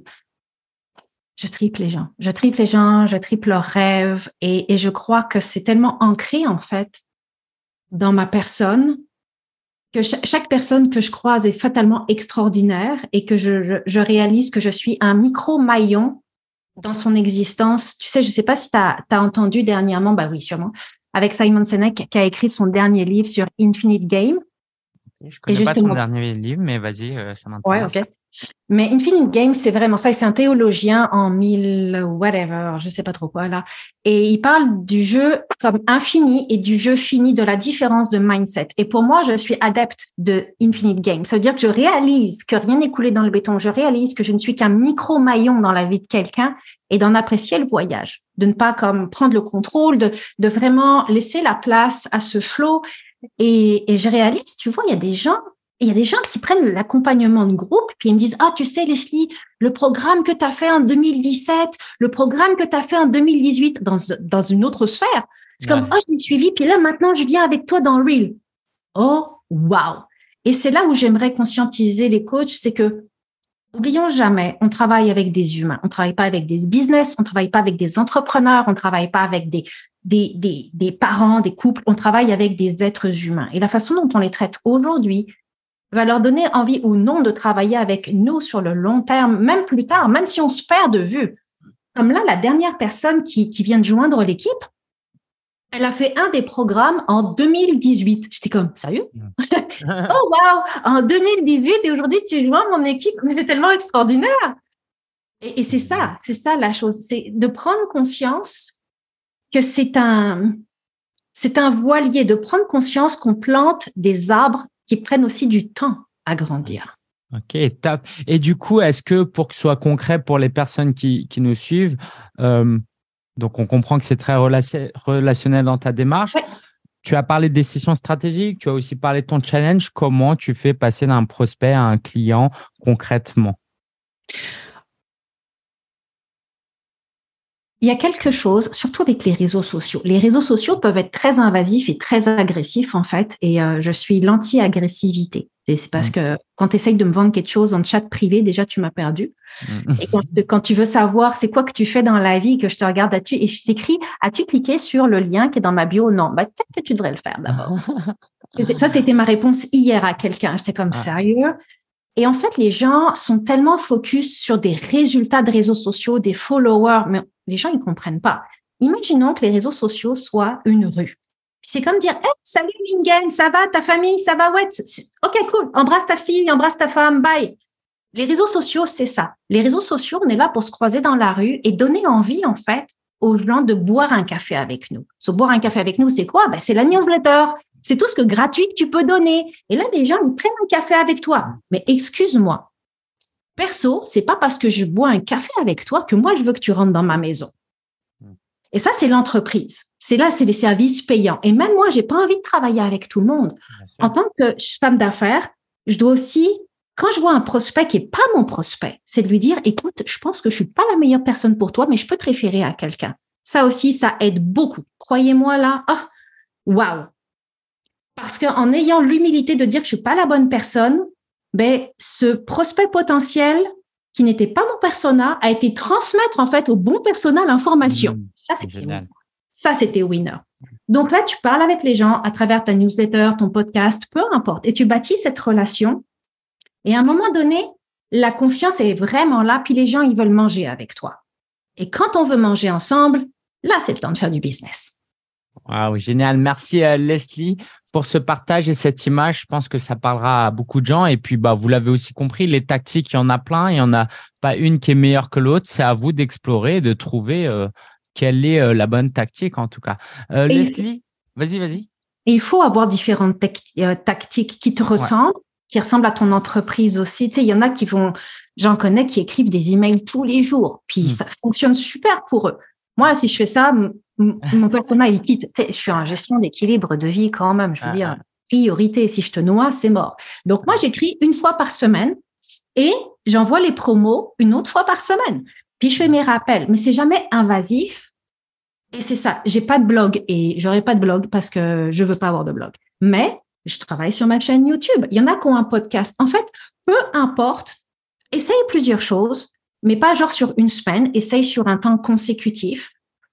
B: je triple les gens. Je triple les gens, je triple leurs rêves. Et, et je crois que c'est tellement ancré, en fait, dans ma personne, que chaque, personne que je croise est fatalement extraordinaire et que je, je, je réalise que je suis un micro-maillon dans son existence. Tu sais, je ne sais pas si tu as, as, entendu dernièrement, bah oui, sûrement, avec Simon Sinek qui a écrit son dernier livre sur Infinite Game.
A: Je connais pas son dernier livre, mais vas-y, euh, ça m'intéresse.
B: Ouais. Mais Infinite Game, c'est vraiment ça. C'est un théologien en mille whatever, je sais pas trop quoi là. Et il parle du jeu comme infini et du jeu fini, de la différence de mindset. Et pour moi, je suis adepte de Infinite Game. Ça veut dire que je réalise que rien n'est coulé dans le béton. Je réalise que je ne suis qu'un micro maillon dans la vie de quelqu'un et d'en apprécier le voyage, de ne pas comme prendre le contrôle, de, vraiment laisser la place à ce flow. Et, et je réalise, tu vois, il y a des gens il y a des gens qui prennent l'accompagnement de groupe, puis ils me disent, ah, tu sais, Leslie, le programme que tu as fait en 2017, le programme que tu as fait en 2018 dans, dans une autre sphère. C'est comme, oh, je l'ai suivi, puis là, maintenant, je viens avec toi dans Reel. Oh, wow. Et c'est là où j'aimerais conscientiser les coachs, c'est que, oublions jamais, on travaille avec des humains, on travaille pas avec des business, on travaille pas avec des entrepreneurs, on travaille pas avec des, des, des, des parents, des couples, on travaille avec des êtres humains. Et la façon dont on les traite aujourd'hui, va leur donner envie ou non de travailler avec nous sur le long terme, même plus tard, même si on se perd de vue. Comme là, la dernière personne qui, qui vient de joindre l'équipe, elle a fait un des programmes en 2018. J'étais comme, sérieux? [LAUGHS] oh wow! En 2018 et aujourd'hui, tu joins mon équipe. Mais c'est tellement extraordinaire! Et, et c'est ça, c'est ça la chose. C'est de prendre conscience que c'est un, c'est un voilier, de prendre conscience qu'on plante des arbres qui prennent aussi du temps à grandir.
A: Ok, top. Et du coup, est-ce que pour que ce soit concret pour les personnes qui, qui nous suivent, euh, donc on comprend que c'est très relationnel dans ta démarche. Tu as parlé de décisions stratégiques, tu as aussi parlé de ton challenge. Comment tu fais passer d'un prospect à un client concrètement?
B: Il y a quelque chose, surtout avec les réseaux sociaux. Les réseaux sociaux peuvent être très invasifs et très agressifs, en fait, et euh, je suis l'anti-agressivité. C'est parce mmh. que quand tu essayes de me vendre quelque chose en chat privé, déjà, tu m'as perdu. Mmh. Et quand, tu veux savoir c'est quoi que tu fais dans la vie, que je te regarde là-dessus et je t'écris, as-tu cliqué sur le lien qui est dans ma bio? Non. Bah, peut-être que tu devrais le faire d'abord. [LAUGHS] ça, c'était ma réponse hier à quelqu'un. J'étais comme, ah. sérieux? Et en fait, les gens sont tellement focus sur des résultats de réseaux sociaux, des followers, mais les gens, ils comprennent pas. Imaginons que les réseaux sociaux soient une rue. C'est comme dire, hey, salut Lingen, ça va, ta famille, ça va, ouais, ok, cool, embrasse ta fille, embrasse ta femme, bye. Les réseaux sociaux, c'est ça. Les réseaux sociaux, on est là pour se croiser dans la rue et donner envie, en fait, aux gens de boire un café avec nous. Se boire un café avec nous, c'est quoi? Ben, c'est la newsletter. C'est tout ce que gratuit que tu peux donner. Et là, les gens, ils prennent un café avec toi. Mais excuse-moi. Perso, c'est pas parce que je bois un café avec toi que moi, je veux que tu rentres dans ma maison. Et ça, c'est l'entreprise. C'est là, c'est les services payants. Et même moi, j'ai pas envie de travailler avec tout le monde. En tant que femme d'affaires, je dois aussi, quand je vois un prospect qui est pas mon prospect, c'est de lui dire, écoute, je pense que je suis pas la meilleure personne pour toi, mais je peux te référer à quelqu'un. Ça aussi, ça aide beaucoup. Croyez-moi là, ah, waouh, parce qu'en ayant l'humilité de dire que je suis pas la bonne personne, ben, ce prospect potentiel qui n'était pas mon persona a été transmettre en fait au bon persona l'information. Mmh, ça, c'était ça, c'était winner. Donc là, tu parles avec les gens à travers ta newsletter, ton podcast, peu importe, et tu bâtis cette relation. Et à un moment donné, la confiance est vraiment là, puis les gens, ils veulent manger avec toi. Et quand on veut manger ensemble, là, c'est le temps de faire du business.
A: Wow, génial. Merci à euh, Leslie pour ce partage et cette image. Je pense que ça parlera à beaucoup de gens. Et puis, bah, vous l'avez aussi compris, les tactiques, il y en a plein. Il n'y en a pas une qui est meilleure que l'autre. C'est à vous d'explorer et de trouver euh, quelle est euh, la bonne tactique, en tout cas. Leslie, vas-y, vas-y.
B: Il faut avoir différentes tactiques qui te ressemblent, qui ressemblent à ton entreprise aussi. Tu sais, il y en a qui vont, j'en connais, qui écrivent des emails tous les jours. Puis, hmm. ça fonctionne super pour eux. Moi, si je fais ça, [LAUGHS] mon personnage, il quitte. je suis en gestion d'équilibre de vie quand même. Je veux ah, dire, ah. priorité. Si je te noie, c'est mort. Donc, moi, j'écris une fois par semaine et j'envoie les promos une autre fois par semaine. Puis, je fais mes rappels. Mais c'est jamais invasif. Et c'est ça. J'ai pas de blog et j'aurai pas de blog parce que je veux pas avoir de blog. Mais je travaille sur ma chaîne YouTube. Il y en a qui ont un podcast. En fait, peu importe, essaye plusieurs choses, mais pas genre sur une semaine, essaye sur un temps consécutif.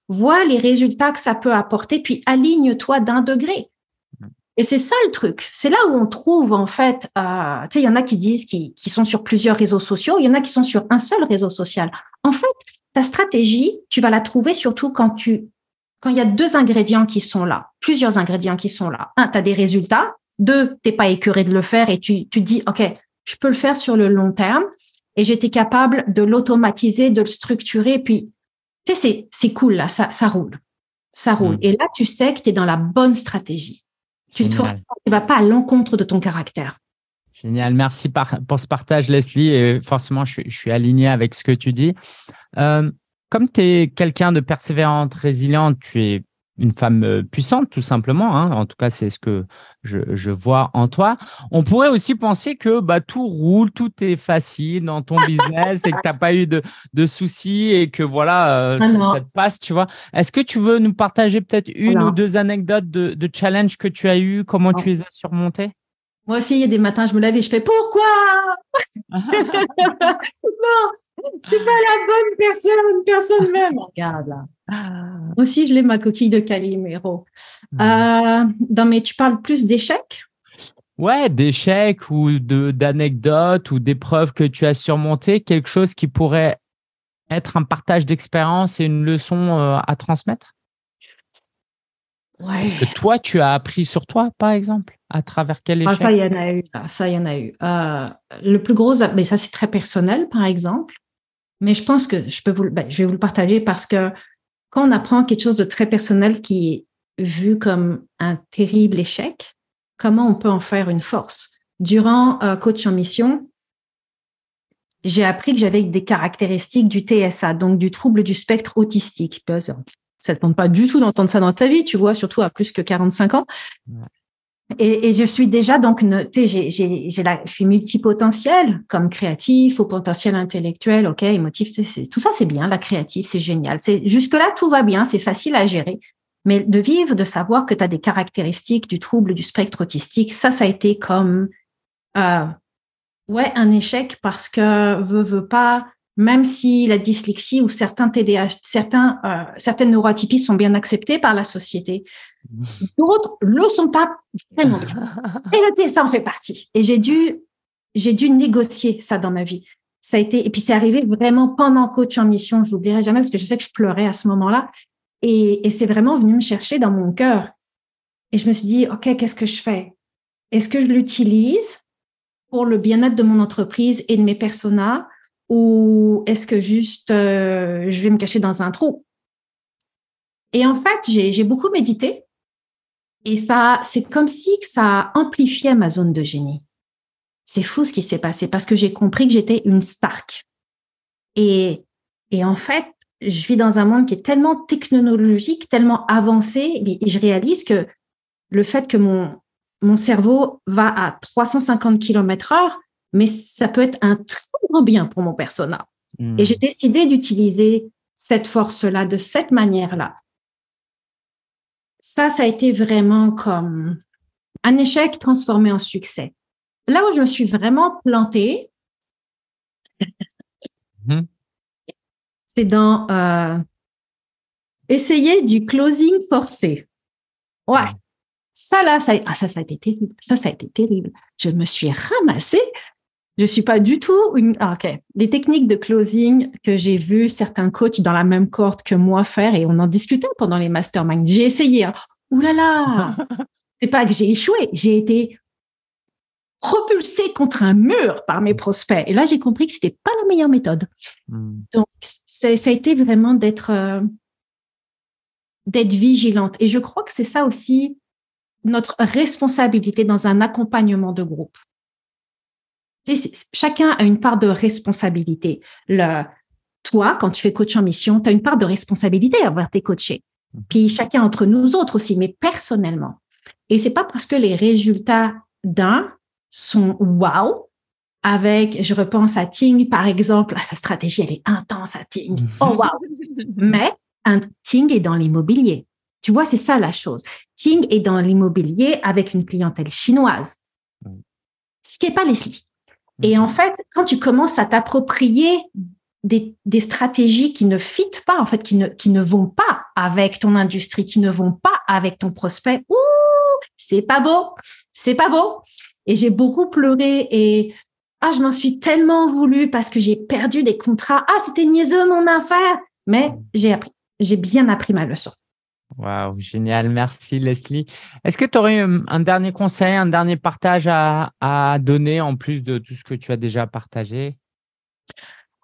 B: Vois les résultats que ça peut apporter, puis aligne-toi d'un degré. Et c'est ça le truc. C'est là où on trouve en fait, euh, tu sais, il y en a qui disent qu'ils sont sur plusieurs réseaux sociaux, il y en a qui sont sur un seul réseau social. En fait, ta stratégie, tu vas la trouver surtout quand tu, quand il y a deux ingrédients qui sont là, plusieurs ingrédients qui sont là. Un, tu as des résultats. Deux, t'es pas écœuré de le faire et tu, tu dis, OK, je peux le faire sur le long terme et j'étais capable de l'automatiser, de le structurer. Puis, tu sais, c'est cool là, ça, ça roule. Ça roule. Mm. Et là, tu sais que tu es dans la bonne stratégie. Tu ne vas pas à l'encontre de ton caractère.
A: Génial. Merci pour ce partage, Leslie. Et forcément, je suis, aligné avec ce que tu dis. Euh, comme tu es quelqu'un de persévérante, résiliente, tu es une femme euh, puissante, tout simplement. Hein. En tout cas, c'est ce que je, vois en toi. On pourrait aussi penser que bah, tout roule, tout est facile dans ton [LAUGHS] business et que tu n'as pas eu de, soucis et que voilà, euh, ah ça, te passe, tu vois. Est-ce que tu veux nous partager peut-être une ou deux anecdotes de, de challenge que tu as eu, comment tu les as surmontés
B: Moi aussi, il y a des matins, je me lève et je fais pourquoi? [LAUGHS] [LAUGHS] Non, je suis pas la bonne personne, personne même. Regarde là. Ah. Aussi, je l'ai ma coquille de Calimero. Hmm. Euh, non, mais tu parles plus d'échecs?
A: Ouais, d'échecs ou d'anecdotes ou d'épreuves que tu as surmontées, quelque chose qui pourrait être un partage d'expérience et une leçon euh, à transmettre? Ouais. Est-ce que toi, tu as appris sur toi, par exemple, à travers quel échec
B: ah, Ça, il y en a eu. Ça, il y en a eu. Euh, le plus gros, mais ça, c'est très personnel, par exemple. Mais je pense que je, peux vous, ben, je vais vous le partager parce que quand on apprend quelque chose de très personnel qui est vu comme un terrible échec, comment on peut en faire une force? Durant euh, Coach en Mission, j'ai appris que j'avais des caractéristiques du TSA, donc du trouble du spectre autistique. Ça ne demande pas du tout d'entendre ça dans ta vie, tu vois, surtout à plus que 45 ans. Et, je suis déjà donc, tu sais, je suis multipotentiel comme créatif, au potentiel intellectuel, ok, émotif, tout ça c'est bien, la créative, c'est génial. Jusque-là, tout va bien, c'est facile à gérer. Mais de vivre, de savoir que tu as des caractéristiques du trouble du spectre autistique, ça, ça a été comme, euh, ouais, un échec parce que veut, veut pas, même si la dyslexie ou certains TDAH, certains, euh, certaines neuroatypies sont bien acceptées par la société, [LAUGHS] d'autres le sont pas vraiment Et le ça en fait partie. Et j'ai dû, j'ai dû négocier ça dans ma vie. Ça a été, et puis c'est arrivé vraiment pendant coach en mission. Je l'oublierai jamais parce que je sais que je pleurais à ce moment-là. Et, et c'est vraiment venu me chercher dans mon cœur. Et je me suis dit, OK, qu'est-ce que je fais? Est-ce que je l'utilise pour le bien-être de mon entreprise et de mes personas? Ou est-ce que juste euh, je vais me cacher dans un trou? Et en fait, j'ai beaucoup médité et ça, c'est comme si ça amplifiait ma zone de génie. C'est fou ce qui s'est passé parce que j'ai compris que j'étais une Stark. Et, et en fait, je vis dans un monde qui est tellement technologique, tellement avancé, et je réalise que le fait que mon, mon cerveau va à 350 km heure, mais ça peut être un très grand bien pour mon persona. Hmm. Et j'ai décidé d'utiliser cette force-là de cette manière-là. Ça, ça a été vraiment comme un échec transformé en succès. Là où je me suis vraiment plantée, [LAUGHS] hmm. c'est dans euh, essayer du closing forcé. Ouais. Ça, là, ça, ah, ça, ça a été terrible. Ça, ça a été terrible. Je me suis ramassée je suis pas du tout une. Ah, ok. Les techniques de closing que j'ai vu certains coachs dans la même corde que moi faire et on en discutait pendant les masterminds. J'ai essayé. Hein. Ouh là là [LAUGHS] C'est pas que j'ai échoué, j'ai été propulsée contre un mur par mes prospects. Et là, j'ai compris que c'était pas la meilleure méthode. Hmm. Donc, ça a été vraiment d'être euh, d'être vigilante. Et je crois que c'est ça aussi notre responsabilité dans un accompagnement de groupe chacun a une part de responsabilité. Le, toi, quand tu fais coach en mission, tu as une part de responsabilité à avoir tes coachés. Mhm. Puis chacun entre nous autres aussi, mais personnellement. Et c'est pas parce que les résultats d'un sont wow, avec, je repense à Ting, par exemple, sa stratégie, elle est intense à Ting. Oh wow! [LAUGHS] mais un Ting est dans l'immobilier. Tu vois, c'est ça la chose. Ting est dans l'immobilier avec une clientèle chinoise, mm. ce qui n'est pas Leslie. Et mm. en fait, quand tu commences à t'approprier des, stratégies qui ne fitent pas, en fait, qui ne, qui ne vont pas avec ton industrie, qui ne vont pas avec ton prospect, ouh, c'est pas beau, c'est pas beau. Et j'ai beaucoup pleuré et ah, je m'en suis tellement voulu parce que j'ai perdu des contrats. Ah, c'était niaiseux mon affaire. Mais mm. j'ai appris, j'ai bien appris ma leçon.
A: Waouh, génial. Merci Leslie. Est-ce que tu aurais un dernier conseil, un dernier partage à, à, donner en plus de tout ce que tu as déjà partagé?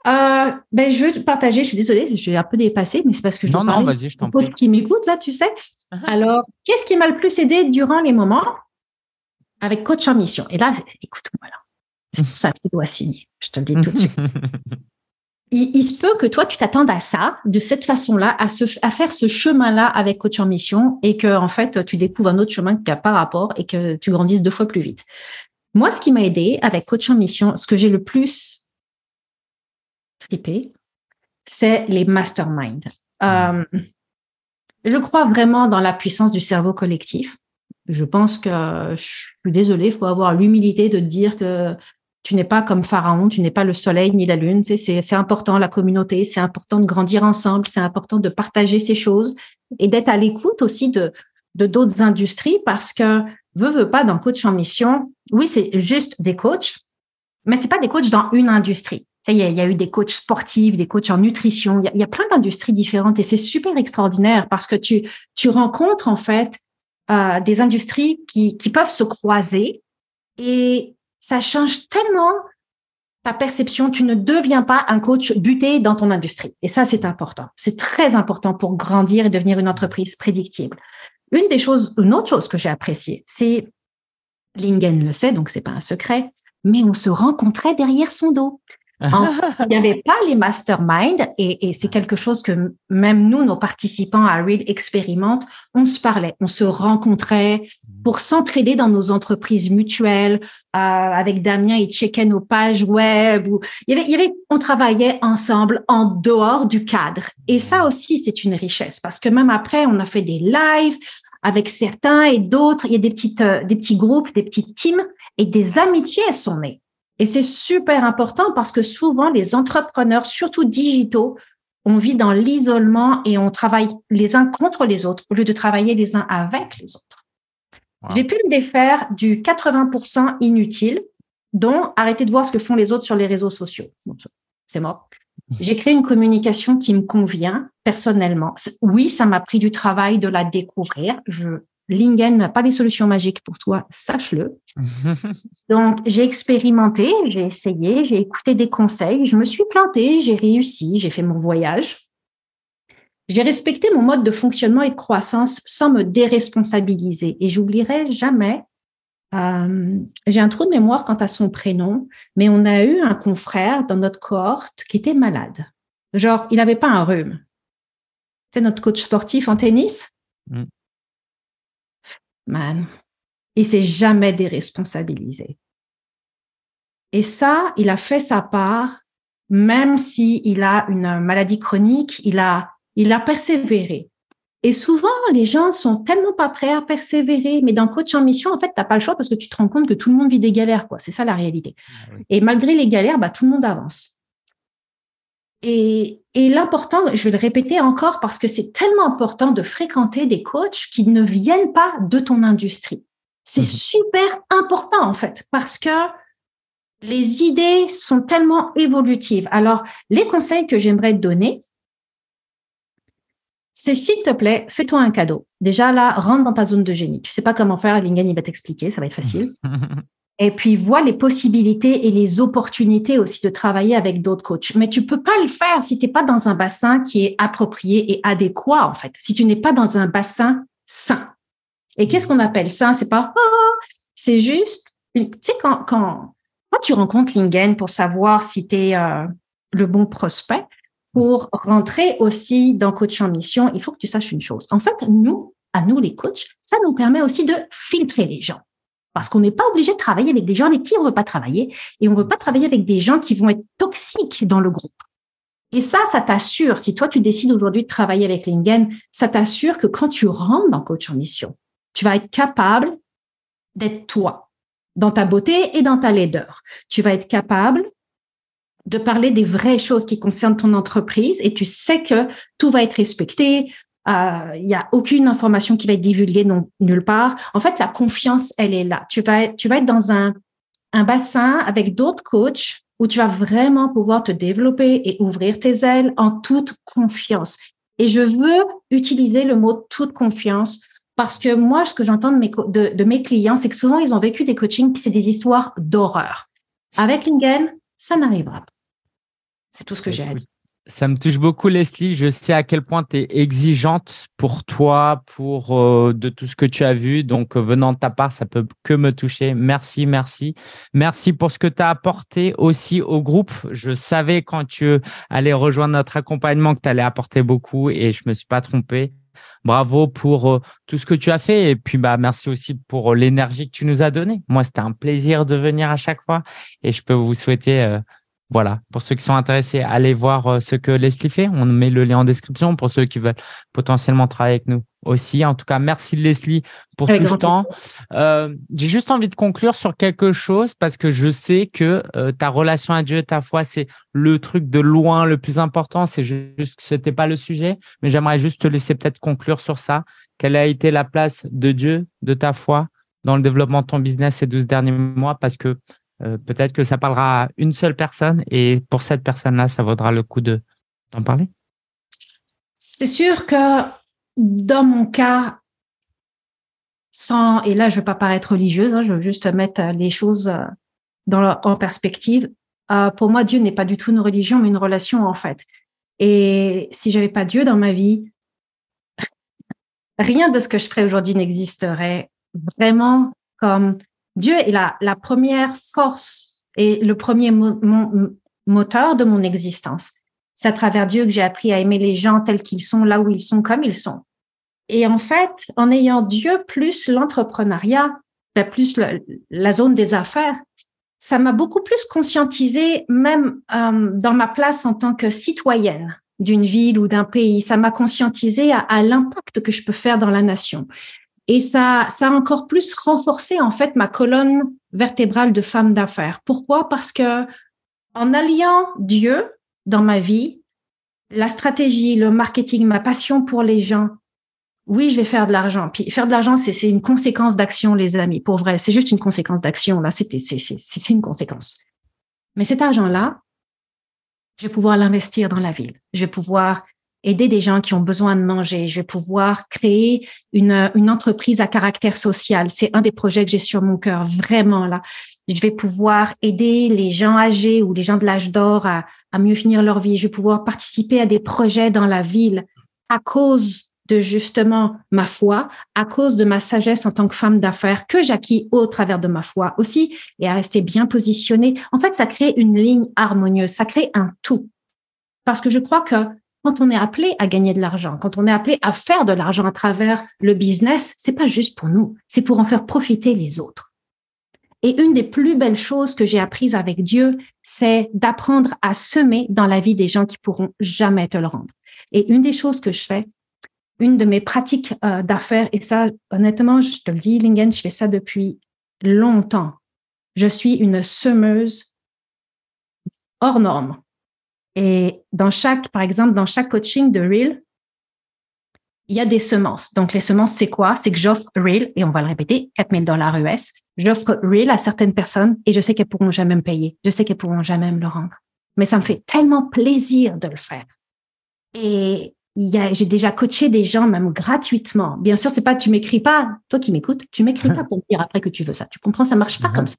B: Euh, ben, je veux partager, je suis désolée, je suis un peu dépassée, mais c'est parce que je
A: non, non, vas-y, je t'en prie.
B: qui m'écoute là, tu sais. Uh-huh. Alors, qu'est-ce qui m'a le plus aidé durant les moments? Avec coach en mission Et là, écoute-moi là, c'est pour ça que tu dois signer. Je te le dis tout de suite. [LAUGHS] il, se peut que toi, tu t'attendes à ça, de cette façon-là, à, à faire ce chemin-là avec coach en mission et que, en fait, tu découvres un autre chemin qui n'a pas rapport et que tu grandisses deux fois plus vite. Moi, ce qui m'a aidé avec coach en mission, ce que j'ai le plus tripé, c'est les masterminds. Euh, je crois vraiment dans la puissance du cerveau collectif. Je pense que je suis désolée, il faut avoir l'humilité de dire que tu n'es pas comme Pharaon, tu n'es pas le soleil ni la lune. c'est important la communauté, c'est important de grandir ensemble, c'est important de partager ces choses et d'être à l'écoute aussi de d'autres industries parce que veut veut pas dans coach en mission. Oui, c'est juste des coachs, mais c'est pas des coachs dans une industrie. Il y, a, y a eu des coachs sportifs, des coachs en nutrition. Il y a, il y a plein d'industries différentes et c'est super extraordinaire parce que tu tu rencontres en fait euh, des industries qui qui peuvent se croiser et ça change tellement ta perception. Tu ne deviens pas un coach buté dans ton industrie. Et ça, c'est important. C'est très important pour grandir et devenir une entreprise prédictible. Une des choses, une autre chose que j'ai appréciée, c'est, Lingen le sait, donc c'est pas un secret, mais on se rencontrait derrière son dos [LAUGHS] il n'y avait pas les masterminds et, c'est quelque chose que même nous, nos participants à Real expérimentent. On se parlait, on se rencontrait pour s'entraider dans nos entreprises mutuelles. Euh, avec Damien, il checkait nos pages web. avait, il y avait, on travaillait ensemble en dehors du cadre. Et ça aussi, c'est une richesse parce que même après, on a fait des lives avec certains et d'autres. Il y a des petites, euh, des petits groupes, des petites teams et des amitiés sont nées. Et c'est super important parce que souvent, les entrepreneurs, surtout digitaux, on vit dans l'isolement et on travaille les uns contre les autres au lieu de travailler les uns avec les autres. J'ai pu me défaire du 80% inutile, dont arrêter de voir ce que font les autres sur les réseaux sociaux. C'est mort. [LAUGHS] J'ai créé une communication qui me convient personnellement. Oui, ça m'a pris du travail de la découvrir. Je Lingen n'a pas les solutions magiques pour toi, sache-le. [LAUGHS] Donc, j'ai expérimenté, j'ai essayé, j'ai écouté des conseils, je me suis plantée, j'ai réussi, j'ai fait mon voyage. J'ai respecté mon mode de fonctionnement et de croissance sans me déresponsabiliser. Et j'oublierai jamais, euh, j'ai un trou de mémoire quant à son prénom, mais on a eu un confrère dans notre cohorte qui était malade. Genre, il n'avait pas un rhume. C'est notre coach sportif en tennis? Mm man, il s'est jamais déresponsabilisé. Et ça, il a fait sa part, même si il a une maladie chronique, il a, il a persévéré. Et souvent, les gens sont tellement pas prêts à persévérer. Mais dans coach en mission, en fait, t'as pas le choix parce que tu te rends compte que tout le monde vit des galères, quoi. C'est ça la réalité. Ah Et malgré les galères, bah, tout le monde avance. Et, l'important, je vais le répéter encore parce que c'est tellement important de fréquenter des coachs qui ne viennent pas de ton industrie. C'est mhm. super important en fait parce que les idées sont tellement évolutives. Alors, les conseils que j'aimerais te donner, c'est s'il te plaît, fais-toi un cadeau. Déjà là, rentre dans ta zone de génie. Tu sais pas comment faire, Lingen, il va t'expliquer, ça va être facile. [LAUGHS] et puis vois les possibilités et les opportunités aussi de travailler avec d'autres coachs. Mais tu peux pas le faire si tu n'es pas dans un bassin qui est approprié et adéquat en fait. Si tu n'es pas dans un bassin sain. Et qu'est-ce qu'on appelle ça C'est pas oh, c'est juste tu sais quand quand quand tu rencontres Lingen pour savoir si tu es euh, le bon prospect pour rentrer aussi dans coach en mission, il faut que tu saches une chose. En fait, nous, à nous les coachs, ça nous permet aussi de filtrer les gens. Parce qu'on n'est pas obligé de travailler avec des gens avec qui on ne veut pas travailler et on ne veut pas travailler avec des gens qui vont être toxiques dans le groupe. Et ça, ça t'assure, si toi tu décides aujourd'hui de travailler avec Lingen, ça t'assure que quand tu rentres dans coach en mission, tu vas être capable d'être toi, dans ta beauté et dans ta laideur. Tu vas être capable de parler des vraies choses qui concernent ton entreprise et tu sais que tout va être respecté. Euh, il n'y a aucune information qui va être divulguée nulle part. En fait, la confiance, elle est là. Tu vas, tu vas être dans un, un bassin avec d'autres coachs où tu vas vraiment pouvoir te développer et ouvrir tes ailes en toute confiance. Et je veux utiliser le mot toute confiance parce que moi, ce que j'entends de mes, de, mes clients, c'est que souvent, ils ont vécu des coachings, c'est des histoires d'horreur. Avec Lingen, ça n'arrivera pas. C'est tout ce que j'ai à dire.
A: Ça me touche beaucoup, Leslie. Je sais à quel point tu es exigeante pour toi, pour euh, de tout ce que tu as vu. Donc, euh, venant de ta part, ça peut que me toucher. Merci, merci. Merci pour ce que tu as apporté aussi au groupe. Je savais quand tu allais rejoindre notre accompagnement que tu allais apporter beaucoup et je me suis pas trompé. Bravo pour euh, tout ce que tu as fait et puis bah merci aussi pour l'énergie que tu nous as donnée. Moi, c'était un plaisir de venir à chaque fois et je peux vous souhaiter voilà, pour ceux qui sont intéressés, allez voir euh, ce que Leslie fait. On met le lien en description pour ceux qui veulent potentiellement travailler avec nous aussi. En tout cas, merci Leslie pour tout ce temps. Euh, j'ai juste envie de conclure sur quelque chose parce que je sais que euh, ta relation à Dieu et ta foi, c'est le truc de loin le plus important. C'est juste que c'était pas le sujet, mais j'aimerais juste te laisser peut-être conclure sur ça. Quelle a été la place de Dieu, de ta foi dans le développement de ton business ces 12 derniers mois? Parce que euh, peut-être que ça parlera à une seule personne et pour cette personne-là, ça vaudra le coup de d'en parler.
B: C'est sûr que dans mon cas, sans, et là je veux pas paraître religieuse, hein, je veux juste mettre les choses euh, dans en perspective. Euh, pour moi, Dieu n'est pas du tout une religion, mais une relation en fait. Et si j'avais pas Dieu dans ma vie, [LAUGHS] rien de ce que je ferais aujourd'hui n'existerait vraiment comme Dieu est la, première force et le premier moteur de mon existence. C'est à travers Dieu que j'ai appris à aimer les gens tels qu'ils sont, là où ils sont, comme ils sont. Et en fait, en ayant Dieu plus l'entrepreneuriat, ben, plus la zone des affaires, ça m'a beaucoup plus conscientisé, même euh, dans ma place en tant que citoyenne d'une ville ou d'un pays. Ça m'a conscientisé à l'impact que je peux faire dans la nation. Et ça, ça a encore plus renforcé en fait ma colonne vertébrale de femme d'affaires. Pourquoi? Parce que en alliant Dieu dans ma vie, la stratégie, le marketing, ma passion pour les gens, oui, je vais faire de l'argent. Puis faire de l'argent, c'est une conséquence d'action, les amis. Pour vrai, c'est juste une conséquence d'action. Là, c'est une conséquence. Mais cet argent-là, je vais pouvoir l'investir dans la ville. Je vais pouvoir aider des gens qui ont besoin de manger. Je vais pouvoir créer une, une entreprise à caractère social. C'est un des projets que j'ai sur mon cœur, vraiment là. Je vais pouvoir aider les gens âgés ou les gens de l'âge d'or à, à mieux finir leur vie. Je vais pouvoir participer à des projets dans la ville à cause de justement ma foi, à cause de ma sagesse en tant que femme d'affaires que j'acquis au travers de ma foi aussi, et à rester bien positionnée. En fait, ça crée une ligne harmonieuse, ça crée un tout. Parce que je crois que quand on est appelé à gagner de l'argent, quand on est appelé à faire de l'argent à travers le business, c'est pas juste pour nous, c'est pour en faire profiter les autres. Et une des plus belles choses que j'ai apprises avec Dieu, c'est d'apprendre à semer dans la vie des gens qui pourront jamais te le rendre. Et une des choses que je fais, une de mes pratiques euh, d'affaires, et ça, honnêtement, je te le dis, Lingen, je fais ça depuis longtemps. Je suis une semeuse hors norme. Et dans chaque, par exemple, dans chaque coaching de Real, il y a des semences. Donc, les semences, c'est quoi? C'est que j'offre Real, et on va le répéter, 4000 dollars US. J'offre Real à certaines personnes et je sais qu'elles pourront jamais me payer. Je sais qu'elles pourront jamais me le rendre. Mais ça me fait tellement plaisir de le faire. Et j'ai déjà coaché des gens même gratuitement. Bien sûr, c'est pas tu m'écris pas, toi qui m'écoutes, tu m'écris [LAUGHS] pas pour me dire après que tu veux ça. Tu comprends, ça marche pas uh-huh. comme ça.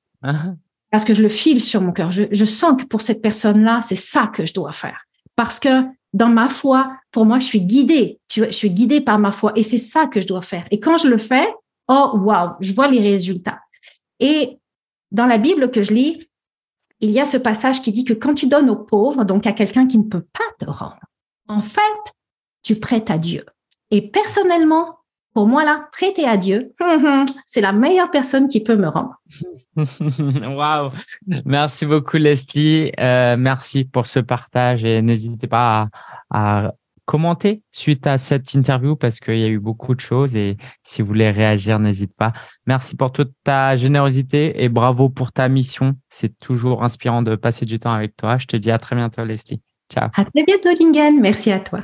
B: Parce que je le file sur mon cœur. Je, sens que pour cette personne-là, c'est ça que je dois faire. Parce que dans ma foi, pour moi, je suis guidée. Tu je suis guidée par ma foi et c'est ça que je dois faire. Et quand je le fais, oh wow, je vois les résultats. Et dans la Bible que je lis, il y a ce passage qui dit que quand tu donnes aux pauvres, donc à quelqu'un qui ne peut pas te rendre, en fait, tu prêtes à Dieu. Et personnellement, pour moi, là, prêter à Dieu, c'est la meilleure personne qui peut me rendre. [LAUGHS]
A: Waouh! Merci beaucoup, Leslie. Euh, merci pour ce partage et n'hésitez pas à, commenter suite à cette interview parce qu'il y a eu beaucoup de choses et si vous voulez réagir, n'hésite pas. Merci pour toute ta générosité et bravo pour ta mission. C'est toujours inspirant de passer du temps avec toi. Je te dis à très bientôt, Leslie. Ciao.
B: À très bientôt, Lingen. Merci à toi.